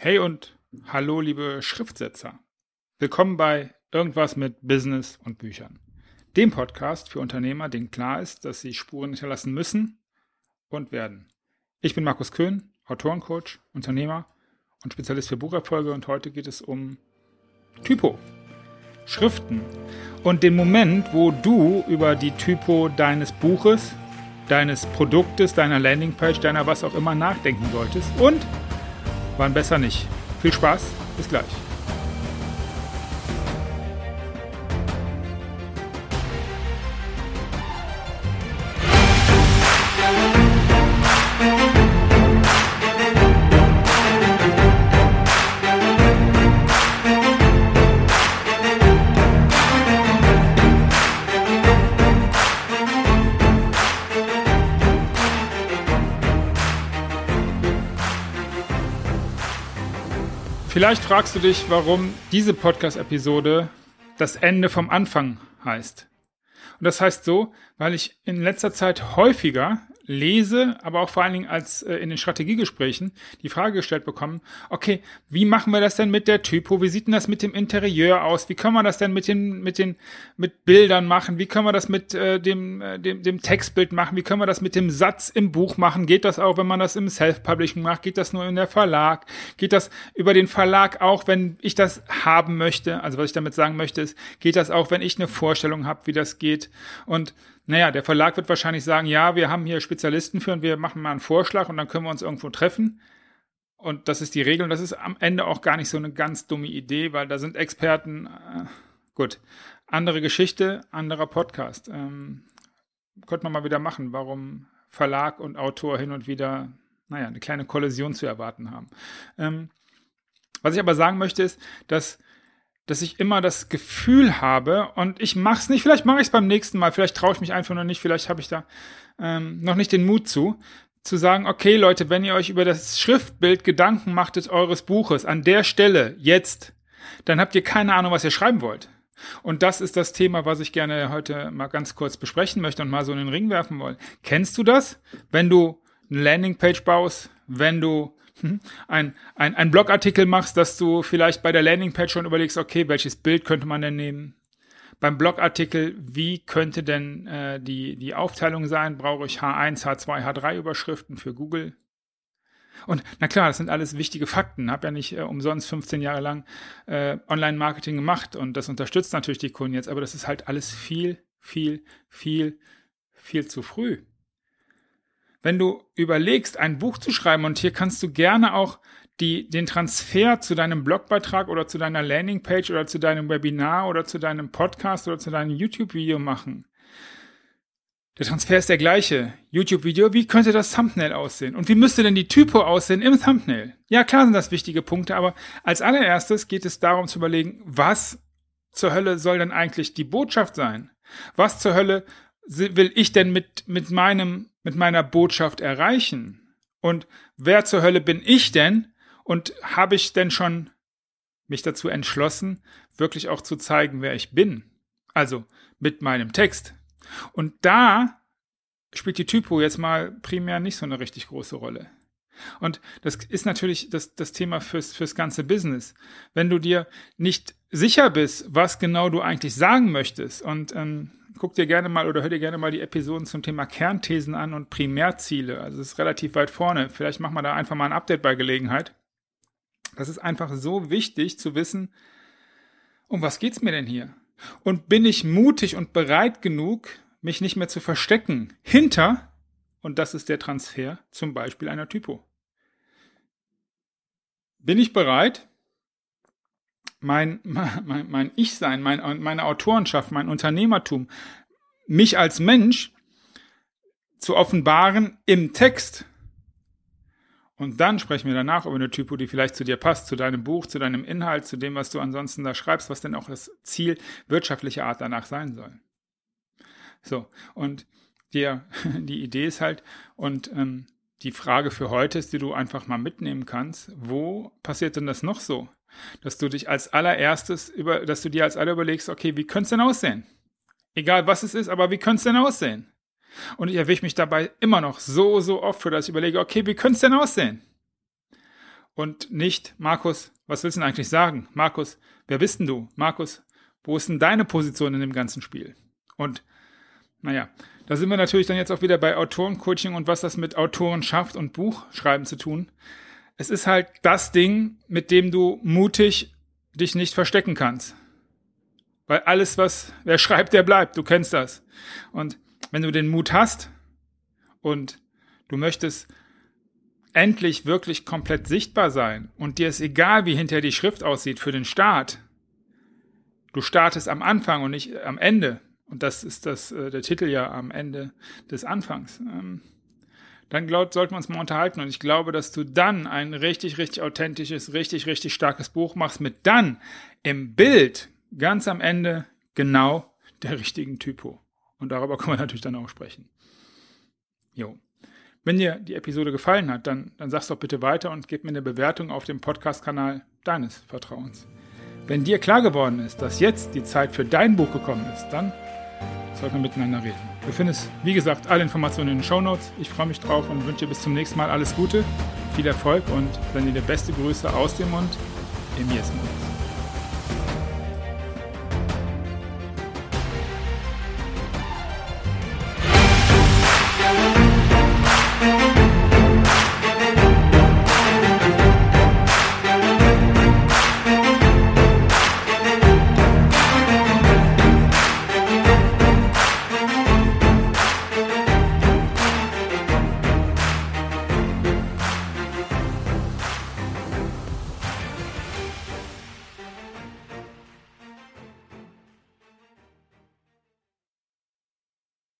Hey und hallo, liebe Schriftsetzer. Willkommen bei Irgendwas mit Business und Büchern. Dem Podcast für Unternehmer, denen klar ist, dass sie Spuren hinterlassen müssen und werden. Ich bin Markus Köhn, Autorencoach, Unternehmer und Spezialist für Bucherfolge und heute geht es um Typo. Schriften und den Moment, wo du über die Typo deines Buches, deines Produktes, deiner Landingpage, deiner was auch immer nachdenken solltest und Wann besser nicht. Viel Spaß, bis gleich. Vielleicht fragst du dich, warum diese Podcast-Episode das Ende vom Anfang heißt. Und das heißt so, weil ich in letzter Zeit häufiger lese, aber auch vor allen Dingen als äh, in den Strategiegesprächen die Frage gestellt bekommen, okay, wie machen wir das denn mit der Typo? Wie sieht denn das mit dem Interieur aus? Wie können wir das denn mit den, mit den, mit Bildern machen? Wie können wir das mit äh, dem, äh, dem, dem Textbild machen? Wie können wir das mit dem Satz im Buch machen? Geht das auch, wenn man das im Self-Publishing macht? Geht das nur in der Verlag? Geht das über den Verlag auch, wenn ich das haben möchte? Also was ich damit sagen möchte ist, geht das auch, wenn ich eine Vorstellung habe, wie das geht? Und naja, der Verlag wird wahrscheinlich sagen, ja, wir haben hier Spezialisten für und wir machen mal einen Vorschlag und dann können wir uns irgendwo treffen. Und das ist die Regel und das ist am Ende auch gar nicht so eine ganz dumme Idee, weil da sind Experten. Äh, gut, andere Geschichte, anderer Podcast. Ähm, könnte man mal wieder machen, warum Verlag und Autor hin und wieder, naja, eine kleine Kollision zu erwarten haben. Ähm, was ich aber sagen möchte ist, dass dass ich immer das Gefühl habe und ich mache es nicht, vielleicht mache ich es beim nächsten Mal, vielleicht traue ich mich einfach noch nicht, vielleicht habe ich da ähm, noch nicht den Mut zu, zu sagen, okay Leute, wenn ihr euch über das Schriftbild Gedanken machtet eures Buches an der Stelle jetzt, dann habt ihr keine Ahnung, was ihr schreiben wollt. Und das ist das Thema, was ich gerne heute mal ganz kurz besprechen möchte und mal so in den Ring werfen wollen. Kennst du das? Wenn du eine Landingpage baust, wenn du? Ein, ein, ein Blogartikel machst, dass du vielleicht bei der Landingpage schon überlegst, okay, welches Bild könnte man denn nehmen? Beim Blogartikel, wie könnte denn äh, die, die Aufteilung sein? Brauche ich H1, H2, H3 Überschriften für Google? Und na klar, das sind alles wichtige Fakten. Hab ja nicht äh, umsonst 15 Jahre lang äh, Online-Marketing gemacht und das unterstützt natürlich die Kunden jetzt, aber das ist halt alles viel, viel, viel, viel zu früh wenn du überlegst, ein Buch zu schreiben, und hier kannst du gerne auch die, den Transfer zu deinem Blogbeitrag oder zu deiner Landingpage oder zu deinem Webinar oder zu deinem Podcast oder zu deinem YouTube-Video machen. Der Transfer ist der gleiche. YouTube-Video, wie könnte das Thumbnail aussehen? Und wie müsste denn die Typo aussehen im Thumbnail? Ja, klar sind das wichtige Punkte, aber als allererstes geht es darum zu überlegen, was zur Hölle soll denn eigentlich die Botschaft sein? Was zur Hölle will ich denn mit, mit meinem mit meiner Botschaft erreichen? Und wer zur Hölle bin ich denn? Und habe ich denn schon mich dazu entschlossen, wirklich auch zu zeigen, wer ich bin? Also mit meinem Text. Und da spielt die Typo jetzt mal primär nicht so eine richtig große Rolle. Und das ist natürlich das, das Thema fürs, fürs ganze Business. Wenn du dir nicht sicher bist, was genau du eigentlich sagen möchtest und ähm, guck dir gerne mal oder hör dir gerne mal die Episoden zum Thema Kernthesen an und Primärziele. Also es ist relativ weit vorne. Vielleicht machen wir da einfach mal ein Update bei Gelegenheit. Das ist einfach so wichtig zu wissen, um was geht's mir denn hier? Und bin ich mutig und bereit genug, mich nicht mehr zu verstecken hinter, und das ist der Transfer, zum Beispiel einer Typo. Bin ich bereit, mein, mein, mein Ich-Sein, mein, meine Autorenschaft, mein Unternehmertum, mich als Mensch zu offenbaren im Text. Und dann sprechen wir danach über eine Typo, die vielleicht zu dir passt, zu deinem Buch, zu deinem Inhalt, zu dem, was du ansonsten da schreibst, was denn auch das Ziel wirtschaftlicher Art danach sein soll. So, und die, die Idee ist halt, und ähm, die Frage für heute ist, die du einfach mal mitnehmen kannst, wo passiert denn das noch so? dass du dich als allererstes über, dass du dir als aller überlegst, okay, wie könnte es denn aussehen? Egal was es ist, aber wie könnte es denn aussehen? Und ich erwische mich dabei immer noch so, so oft für, dass ich überlege, okay, wie könnte es denn aussehen? und nicht, Markus, was willst du denn eigentlich sagen? Markus, wer bist denn du? Markus, wo ist denn deine Position in dem ganzen Spiel? Und naja, da sind wir natürlich dann jetzt auch wieder bei Autorencoaching und was das mit Autorenschaft und Buchschreiben zu tun. Es ist halt das Ding, mit dem du mutig dich nicht verstecken kannst. Weil alles, was wer schreibt, der bleibt. Du kennst das. Und wenn du den Mut hast und du möchtest endlich wirklich komplett sichtbar sein und dir ist egal, wie hinter die Schrift aussieht für den Start. Du startest am Anfang und nicht am Ende. Und das ist das, äh, der Titel ja am Ende des Anfangs. Ähm, dann glaub, sollten wir uns mal unterhalten. Und ich glaube, dass du dann ein richtig, richtig authentisches, richtig, richtig starkes Buch machst mit dann im Bild ganz am Ende genau der richtigen Typo. Und darüber können wir natürlich dann auch sprechen. Jo. Wenn dir die Episode gefallen hat, dann, dann sag's doch bitte weiter und gib mir eine Bewertung auf dem Podcast-Kanal deines Vertrauens. Wenn dir klar geworden ist, dass jetzt die Zeit für dein Buch gekommen ist, dann sollten wir miteinander reden. Du findest, wie gesagt, alle Informationen in den Show Notes. Ich freue mich drauf und wünsche dir bis zum nächsten Mal alles Gute, viel Erfolg und dann dir beste Grüße aus dem Mund, Emirs Mund.